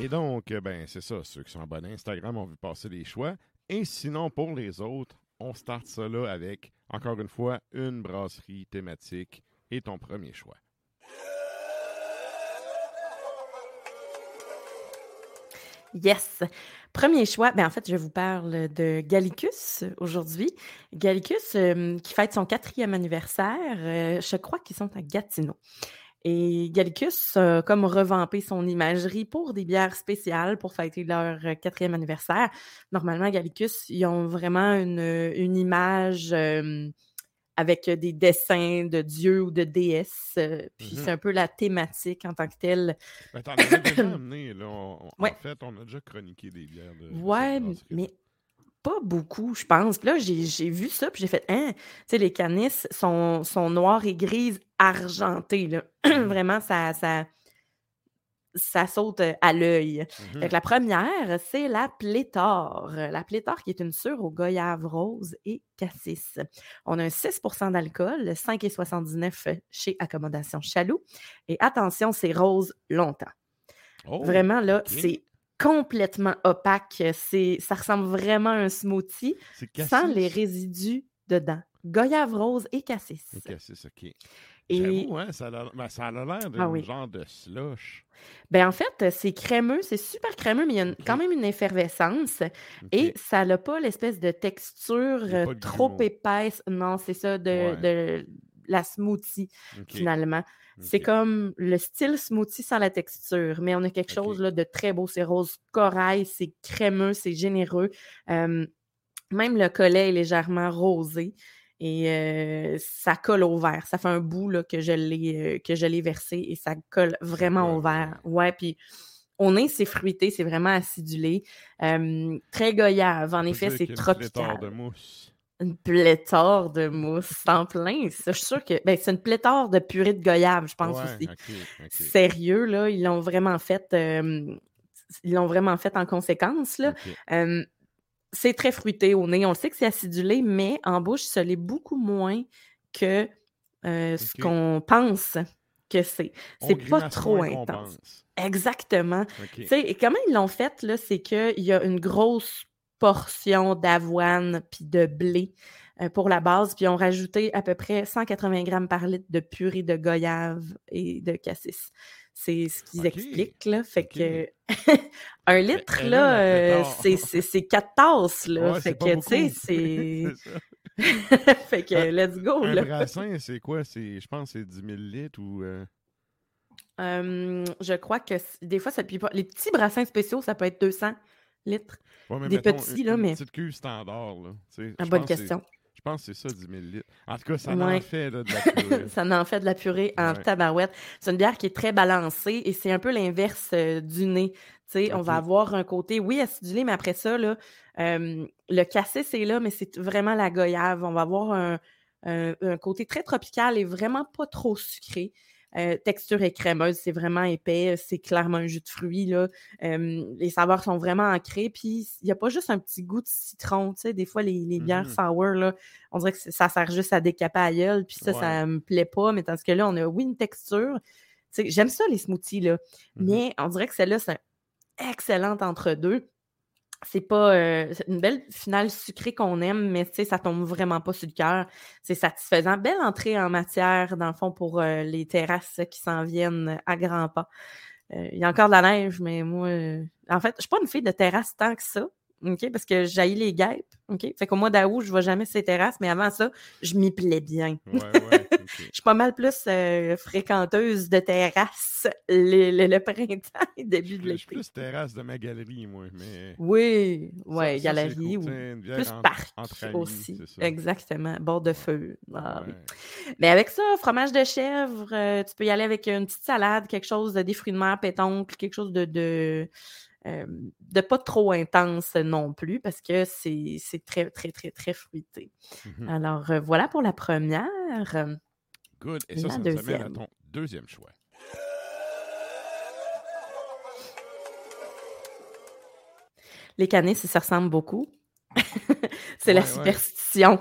Et donc, euh, ben, c'est ça. Ceux qui sont abonnés à Instagram ont vu passer les choix. Et sinon, pour les autres, on start ça là avec, encore une fois, une brasserie thématique et ton premier choix. Yes. Premier choix, ben en fait, je vous parle de Gallicus aujourd'hui. Gallicus euh, qui fête son quatrième anniversaire. euh, je crois qu'ils sont à Gatineau. Et Gallicus a comme revampé son imagerie pour des bières spéciales pour fêter leur euh, quatrième anniversaire. Normalement, Gallicus, ils ont vraiment une, une image euh, avec des dessins de dieux ou de déesses. euh, puis Mhm. c'est un peu la thématique en tant que telle. Ben, t'en déjà amené, là. On- on- Ouais. En fait, on a déjà chroniqué des bières de. Ouais, mais pas beaucoup, je pense. Puis là, j'ai vu ça, puis j'ai fait, hein, tu sais, les canis sont, sont noirs et grises argentées, là. Vraiment, ça, ça, ça saute euh, à l'œil. Mhm. Que la première, c'est la pléthore. La pléthore qui est une sure au goyave rose et cassis. On a un 6% d'alcool, 5,79 chez Accommodation Chaloux. Et attention, c'est rose longtemps. Oh, Vraiment, là, c'est complètement opaque. C'est, ça ressemble vraiment à un smoothie sans les résidus dedans. Goyave rose et cassis. Cassis, ok. Et J'avoue, hein, ça a, ben, ça a l'air d'un Ah oui. genre de slush. ben en fait, c'est crémeux, c'est super crémeux, mais il y a une- quand même une effervescence et ça n'a pas l'espèce de texture euh, trop épaisse. Non, c'est ça, de, Ouais. de la smoothie, finalement. C'est comme le style smoothie sans la texture, mais on a quelque chose là, de très beau. C'est rose corail, c'est crémeux, c'est généreux. Euh, même le collet est légèrement rosé et euh, ça colle au verre. Ça fait un bout là, que je l'ai euh, que je l'ai versé et ça colle vraiment au verre. Ouais, puis au nez, c'est fruité, c'est vraiment acidulé. Euh, très goyave. En On effet, c'est tropical. de mousse. Une pléthore de mousse, en plein. Ça, je suis sûre que ben, c'est une pléthore de purée de goyave, je pense Ouais, aussi. Sérieux, là, ils l'ont vraiment fait. euh, ils l'ont vraiment fait en conséquence. Là. Euh, c'est très fruité au nez. On le sait que c'est acidulé, mais en bouche, ça l'est beaucoup moins que euh, ce qu'on pense que c'est. C'est pas trop intense. Exactement. Ok. Tu sais, et comment ils l'ont fait, là, c'est qu'il y a une grosse portion d'avoine puis de blé euh, pour la base, puis ont rajouté à peu près 180 grammes par litre de purée de goyave et de cassis. C'est ce qu'ils expliquent, là. Fait que un litre, elle là, euh, c'est quatre tasses, là. Ouais, fait que, tu sais, c'est... Fait que, let's go, Un là. brassin, c'est quoi? Je pense que c'est 10 000 litres ou... euh, Euh, je crois que des fois, ça. Les petits brassins spéciaux, ça peut être 200 litres. ouais, mais Des mettons, petits, une- là, une mais- petite cuve standard, là. tu sais, Ah, bonne c'est- question. Je pense que c'est ça, 10 000 litres. En tout cas, ça Ouais. en fait là, de la purée. ça en fait de la purée en Ouais. tabarouette. C'est une bière qui est très balancée et c'est un peu l'inverse euh, du nez. Tu sais, on va avoir un côté, oui, acidulé, mais après ça, là, euh, le cassis est là, mais c'est vraiment la goyave. On va avoir un, un- un côté très tropical et vraiment pas trop sucré. Euh, texture est crémeuse, c'est vraiment épais, c'est clairement un jus de fruits. Là. Euh, les saveurs sont vraiment ancrées, puis il n'y a pas juste un petit goût de citron. Tu sais, des fois, les, les bières Mhm. sour, là, on dirait que ça sert juste à décaper à gueule, puis ça, ça me plaît pas. Mais tandis que là, on a, oui, une texture. Tu sais, J'aime ça, les smoothies, là. Mhm. Mais on dirait que celle-là, c'est un excellent entre-deux. C'est pas euh, une belle finale sucrée qu'on aime, mais tu sais, ça tombe vraiment pas sur le cœur. C'est satisfaisant. Belle entrée en matière, dans le fond, pour euh, les terrasses qui s'en viennent à grands pas. Euh, Il y a encore de la neige, mais moi, en fait, je suis pas une fille de terrasse tant que ça. OK? Parce que j'haïs les guêpes. OK? Fait qu'au mois d'août, je vais jamais sur ces terrasses, mais avant ça, je m'y plais bien. Ouais, ouais. ok. Je suis pas mal plus euh, fréquenteuse de terrasses le, le- le printemps et début de Je suis l'été. plus terrasse de ma galerie, moi. Mais Oui, ouais, ça, galerie ou plus parc amis, aussi. Exactement, bord de feu. Ah oui. Mais avec ça, fromage de chèvre, euh, tu peux y aller avec une petite salade, quelque chose de des fruits de mer, pétoncle, quelque chose de, de, euh, de pas trop intense non plus, parce que c'est très, très, très, très fruité. Mhm. Alors, euh, voilà pour la première. Good. Et ça, La ça nous amène à deuxième. ton deuxième choix. Les canisses, ça ressemble beaucoup. c'est la Ouais, superstition.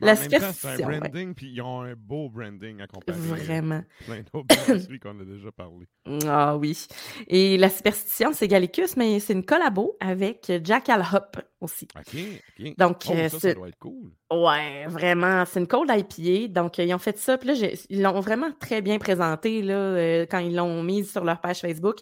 La en temps, c'est un superstition, branding, puis ils ont un beau branding à comparer. à Vraiment. Plein d'autres qu'on a déjà parlé. Ah oui. Et la superstition, c'est Gallicus, mais c'est une collabo avec Jack Al Hop aussi. OK, OK. Donc, Oh, euh, ça, doit être cool. Ouais, vraiment. C'est une cold IPA. Donc, euh, ils ont fait ça. Puis là, ils l'ont vraiment très bien présenté là, euh, quand ils l'ont mise sur leur page Facebook.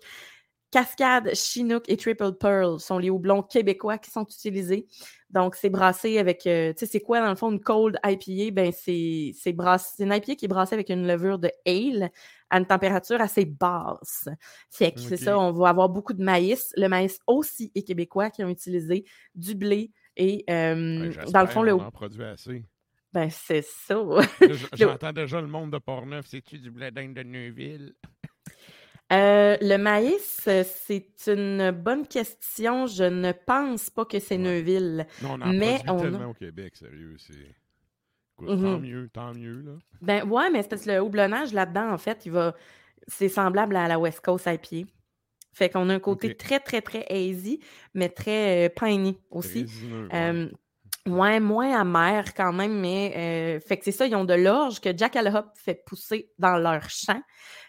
Cascade, Chinook et Triple Pearl sont les houblons québécois qui sont utilisés. Donc, c'est brassé avec. euh, tu sais, c'est quoi, dans le fond, une cold IPA? Ben, c'est c'est brassé- c'est une IPA qui est brassée avec une levure de ale à une température assez basse. Fait que c'est ça, on va avoir beaucoup de maïs. Le maïs aussi est québécois qui ont utilisé du blé et, euh, Ben, dans le fond, le. on en produit assez. Ben, c'est ça. J'entends déjà le monde de Portneuf. C'est-tu du blé d'Inde de Neuville? Euh, le maïs, euh, c'est une bonne question. Je ne pense pas que c'est Ouais. Neuville. Non, on en Mais on a- tellement au Québec, sérieux. C'est... Écoute, Mhm. Tant mieux, tant mieux, là. Ben ouais, mais c'est parce que le houblonnage là-dedans, en fait, il va. C'est semblable à la West Coast IPA. Fait qu'on a un côté très, très, très hazy, mais très euh, piney aussi. Résineux, ouais. Euh, ouais, moins amer quand même, mais euh, fait que c'est ça, ils ont de l'orge que Jack Hop fait pousser dans leur champ.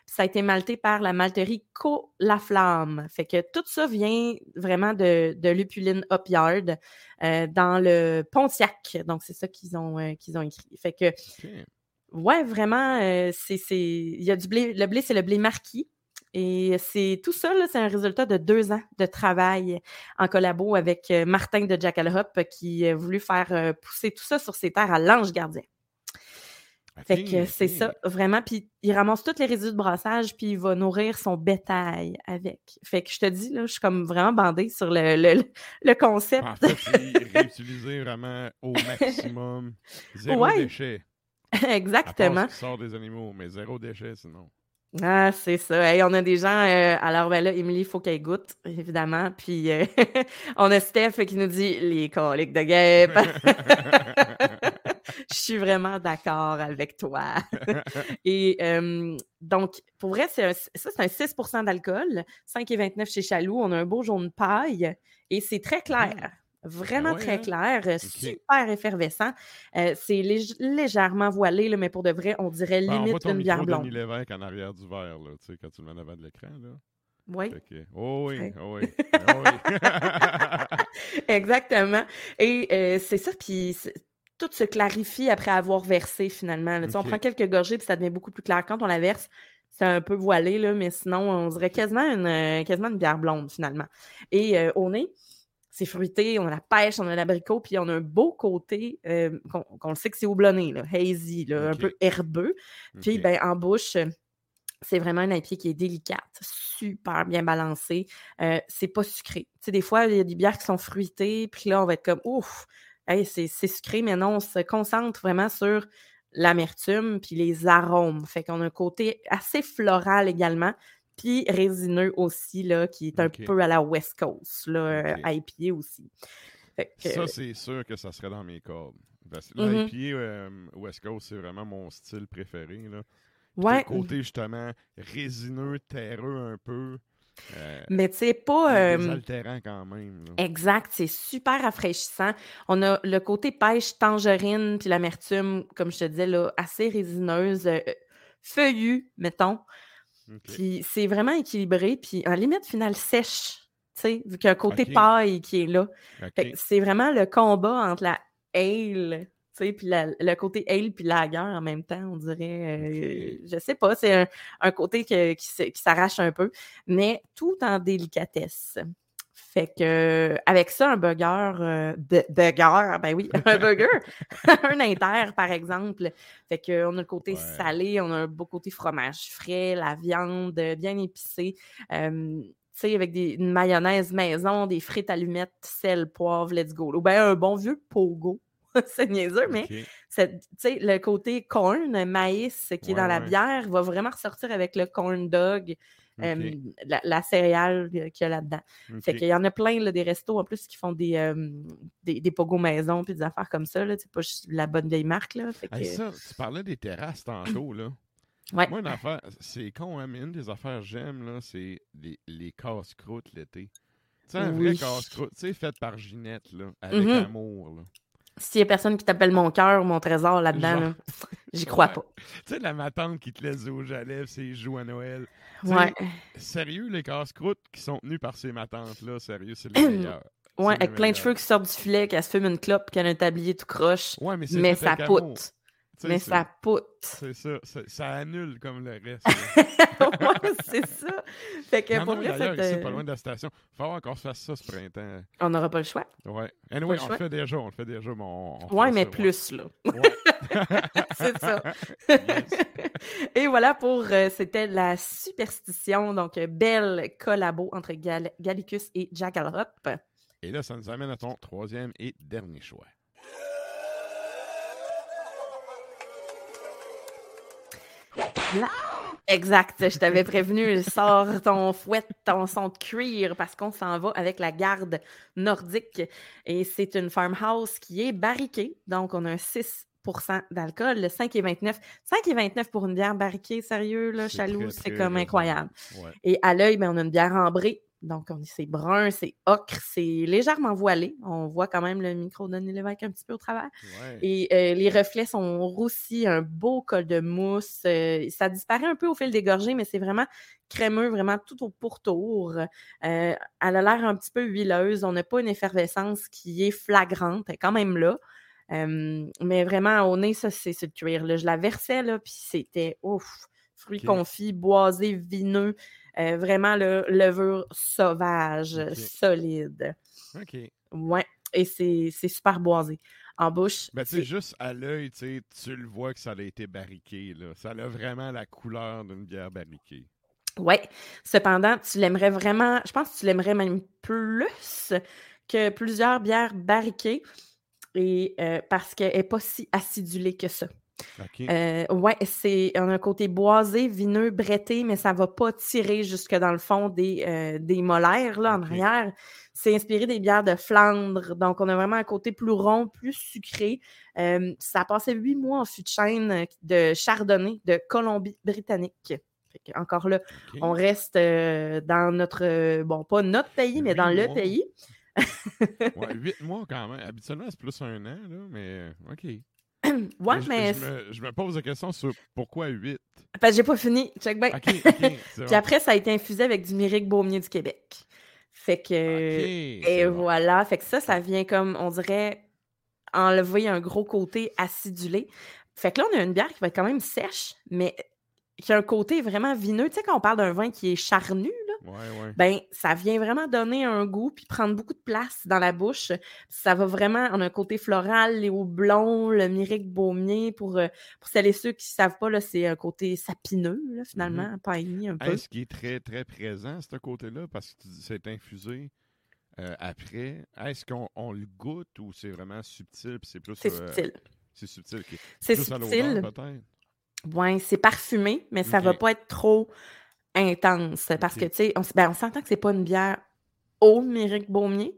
Ça a été malté par la malterie Co La Flamme. Fait que tout ça vient vraiment de, de Lupuline Yard euh, dans le Pontiac. Donc c'est ça qu'ils ont, euh, qu'ils ont écrit. Fait que. Ouais, vraiment, euh, c'est, il y a du blé. Le blé, c'est le blé marquis. Et c'est tout ça, c'est un résultat de deux ans de travail en collabo avec Martin de Jackal Hop qui a voulu faire pousser tout ça sur ses terres à l'Ange Gardien. Fait que c'est ça, vraiment. Puis il ramasse tous les résidus de brassage, puis il va nourrir son bétail avec. Fait que je te dis, là, je suis comme vraiment bandée sur le, le, le concept. En fait, réutiliser vraiment au maximum. Zéro Ouais. déchet. À part Exactement. qui sort des animaux, mais zéro déchet sinon. Ah, c'est ça. Hey, on a des gens. euh, alors, ben là, Émilie, il faut qu'elle goûte, évidemment. Puis, euh, on a Steph qui nous dit les coliques de guêpe. Je suis vraiment d'accord avec toi. Et euh, donc, pour vrai, c'est un- ça, c'est un 6% d'alcool, 5,29 chez Chaloux. On a un beau jaune paille et c'est très clair. Vraiment Ah ouais, très hein? clair, euh, super effervescent. Euh, c'est lég- légèrement voilé, là, mais pour de vrai, on dirait Ben, limite une bière blonde. Lévesque en arrière du verre, là, tu sais, quand tu le mets en avant de l'écran. Là. Oui. Oh oui, oh oui, oh oui. Exactement. Et euh, c'est ça, puis tout se clarifie après avoir versé finalement. là. On prend quelques gorgées, puis ça devient beaucoup plus clair. Quand on la verse, c'est un peu voilé, là, mais sinon, on dirait quasiment une, euh, quasiment une bière blonde, finalement. Et euh, au nez, c'est fruité, on a la pêche, on a l'abricot, puis on a un beau côté, euh, qu'on le sait que c'est houblonné, là, hazy, là, un peu herbeux. Puis, ben, en bouche, c'est vraiment un IPA qui est délicate, super bien balancé. Euh, c'est pas sucré. Tu sais, des fois, il y a des bières qui sont fruitées, puis là, on va être comme, ouf, hey, c'est sucré, mais non, on se concentre vraiment sur l'amertume puis les arômes. Fait qu'on a un côté assez floral également, puis résineux aussi, là, qui est un peu à la West Coast, là, OK. IPA aussi. Fait que, Ça, c'est sûr que ça serait dans mes cordes. Mhm. l'IPA euh, West Coast, c'est vraiment mon style préféré. Là. Puis ouais, t'as le côté, justement, résineux, terreux un peu. Euh, mais tu sais, pas... euh, quand même. là. Exact, c'est super rafraîchissant. On a le côté pêche tangerine, puis l'amertume, comme je te disais, là, assez résineuse, euh, feuillue, mettons. Puis c'est vraiment équilibré, puis en limite finale sèche, tu sais, vu qu'il y a un côté paille qui est là. C'est vraiment le combat entre la ale, puis la- le côté ale puis lager en même temps, on dirait. euh, Je sais pas, c'est un, un côté que- qui, s'arrache un peu, mais tout en délicatesse. Fait que avec ça, un burger, euh, de, burger, ben oui, un burger, un inter par exemple. Fait que on a le côté Ouais. salé, on a un beau côté fromage frais, la viande bien épicée. euh, tu sais, avec des, une mayonnaise maison, des frites allumettes, sel, poivre, let's go. Ou bien un bon vieux pogo. c'est niaiseux, mais c'est- le côté corn, maïs qui est Ouais, dans la bière va vraiment ressortir avec le corn dog, euh, la, la céréale euh, qu'il y a là-dedans. Fait OK. qu'il y en a plein, là, des restos en plus qui font des, euh, des, des pogos maison puis des affaires comme ça. C'est pas la bonne vieille marque. Là. Fait que, Hey, ça, tu parlais des terrasses tantôt, là. ouais. Moi, une affaire, c'est con, hein, mais une des affaires que j'aime, c'est les, les casse-croûtes l'été. Tu sais, un vrai Oui. casse-croûte, tu sais, fait par Ginette, là, avec Mhm. amour, là. S'il y a personne qui t'appelle mon cœur ou mon trésor là-dedans, là, j'y crois Ouais. pas. Tu sais, la ma tante qui te laisse à lèvres, c'est joues à Noël. Ouais. Sérieux, les casse-croûtes qui sont tenus par ces matantes-là, sérieux, c'est les meilleurs. Ouais, avec plein de cheveux qui sortent du filet, qu'elle se fume une clope, qu'elle a un tablier tout croche. Ouais, mais c'est Mais ça poute. Mais c'est- ça poute. C'est ça, c'est- ça annule comme le reste. ouais, c'est ça. Fait que pour vrai, d'ailleurs cette, ici, pas euh, loin de la station. Faut voir qu'on se fasse ça ce printemps. on n'aura pas le choix. Ouais. Anyway, on le fait déjà, on le fait déjà, mais on, on Ouais, mais ça, plus, là. Ouais. c'est ça. Yes. Et voilà pour, euh, c'était la superstition. Donc, euh, belle collabo entre Gal- Gallicus et Jackalope. Et là, ça nous amène à ton troisième et dernier choix. Exact, je t'avais prévenu, sors ton fouet, ton son de cuir parce qu'on s'en va avec la garde nordique et c'est une farmhouse qui est barriquée, donc on a un 6% d'alcool, le 5,29. 5,29 pour une bière barriquée, sérieux, là, Chaloux, c'est comme incroyable. Ouais. Et à l'œil, ben, on a une bière ambrée. Donc, on- c'est brun, c'est ocre, c'est légèrement voilé. On voit quand même le micro de Lévesque un petit peu au travers. Ouais. Et euh, les reflets sont roussis, un beau col de mousse. euh, ça disparaît un peu au fil des gorgées, mais c'est vraiment crémeux, vraiment tout au pourtour. Euh, elle a l'air un petit peu huileuse. On n'a pas une effervescence qui est flagrante. Elle est quand même là. Mais vraiment, au nez, ça, c'est le cuir. là. Je la versais, là, puis c'était ouf. Fruits Ok. confits, boisés, vineux. Euh, vraiment, le levure sauvage, solide. OK. Ouais. Et c'est super boisé. En bouche, Ben, tu juste à l'œil, tu le vois que ça a été barriqué, là. Ça a vraiment la couleur d'une bière barriquée. Ouais. Cependant, tu l'aimerais vraiment, je pense que tu l'aimerais même plus que plusieurs bières barriquées et euh, parce qu'elle n'est pas si acidulée que ça. OK. Euh, ouais, c'est on a un côté boisé, vineux, bretté, mais ça va pas tirer jusque dans le fond des, euh, des molaires là, en arrière. C'est inspiré des bières de Flandre, donc on a vraiment un côté plus rond, plus sucré. Euh, ça a passé huit mois en fût de chêne euh, de Chardonnay de Colombie-Britannique. Encore là, on reste dans notre, bon, pas notre pays, mais dans le mois. pays. Ouais, huit mois quand même. Habituellement, c'est plus un an, là, mais OK. Ouais, je, mais je me, je me pose la question sur pourquoi 8. parce que j'ai pas fini. Check c'est Puis après, ça a été infusé avec du Myrick Baumier du Québec. Fait que. Et bon. voilà. Fait que ça, ça vient comme, on dirait, enlever un gros côté acidulé. Fait que là, on a une bière qui va être quand même sèche, mais qui a un côté vraiment vineux. Tu sais, quand on parle d'un vin qui est charnu, là, Ouais, ouais. ben, ça vient vraiment donner un goût puis prendre beaucoup de place dans la bouche. Ça va vraiment en un côté floral, les houblons, le myrique baumier. Pour, euh, pour celles et ceux qui ne savent pas, là, c'est un côté sapineux, là, finalement, piney un peu. Est-ce qui est très, très présent, ce côté-là, parce que c'est infusé euh, après? Est-ce qu'on on le goûte ou c'est vraiment subtil c'est plus... C'est euh, subtil. c'est subtil. C'est subtil. peut-être? Ouais, c'est parfumé, mais ça va Ok. pas être trop intense. Parce que, tu sais, on, ben, on s'entend que c'est pas une bière au myrique baumier.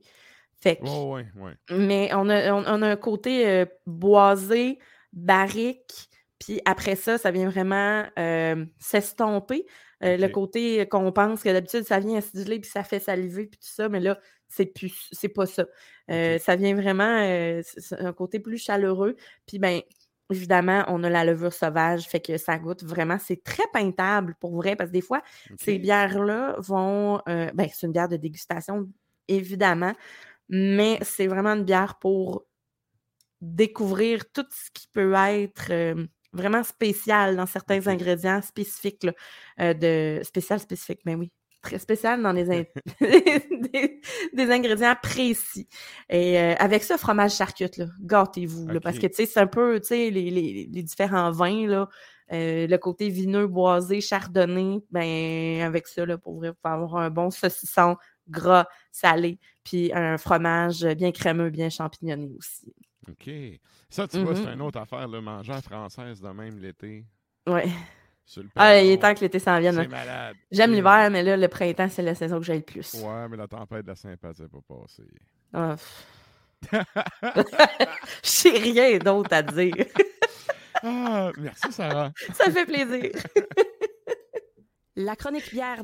Fait que, Ouais, ouais, ouais. mais on a, on, on a un côté euh, boisé, barrique, puis après ça, ça vient vraiment euh, s'estomper. Euh, Le côté qu'on pense que d'habitude, ça vient aciduler, puis ça fait saliver, puis tout ça, mais là, c'est plus, c'est pas ça. Ça vient vraiment, c'est un côté plus chaleureux. Puis, ben, évidemment, on a la levure sauvage, fait que ça goûte vraiment, c'est très peintable pour vrai, parce que des fois, ces bières-là vont, euh, ben, c'est une bière de dégustation, évidemment, mais c'est vraiment une bière pour découvrir tout ce qui peut être euh, vraiment spécial dans certains ingrédients spécifiques, là, euh, de spécial spécifique, mais oui, très spécial dans les in- des, des ingrédients précis. Et euh, avec ça, fromage charcute, là, gâtez-vous, là, parce que tu sais, c'est un peu, tu sais, les, les- les différents vins, là, euh, le côté vineux, boisé, chardonnay, ben avec ça, là, pour vrai, vous pouvez avoir un bon saucisson gras, salé, puis un fromage bien crémeux, bien champignonné aussi. OK. Ça, tu vois, c'est Mhm. une autre affaire, le manger à française de même l'été. Ouais. Ah, il est temps que l'été s'en vienne. C'est hein. malade. J'aime l'hiver, mais là, le printemps, c'est la saison que j'aime le plus. Ouais, mais la tempête de la sympathie n'est pas passée. Ah. J'ai rien d'autre à dire. Ah, merci, Sarah. Ça fait plaisir. La chronique bière